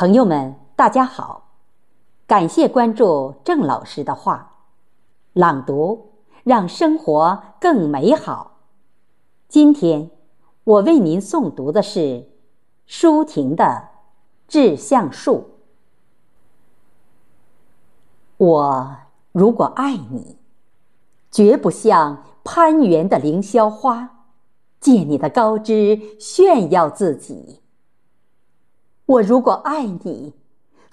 朋友们，大家好，感谢关注郑老师的话，朗读让生活更美好。今天我为您诵读的是舒婷的《致橡树》。我如果爱你，绝不像攀援的凌霄花，借你的高枝炫耀自己。我如果爱你，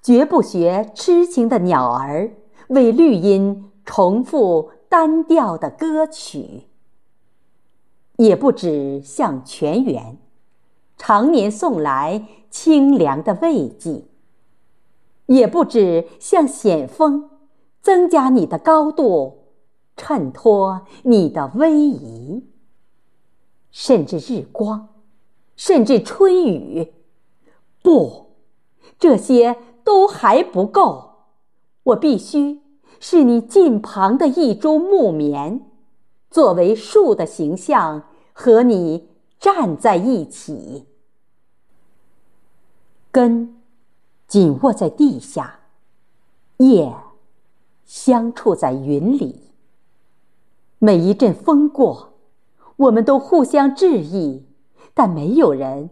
绝不学痴情的鸟儿，为绿荫重复单调的歌曲；也不止向泉源，常年送来清凉的慰藉；也不止向险峰，增加你的高度，衬托你的威仪；甚至日光，甚至春雨。不，这些都还不够。我必须是你近旁的一株木棉，作为树的形象和你站在一起，根紧握在地下，叶相触在云里。每一阵风过，我们都互相致意，但没有人。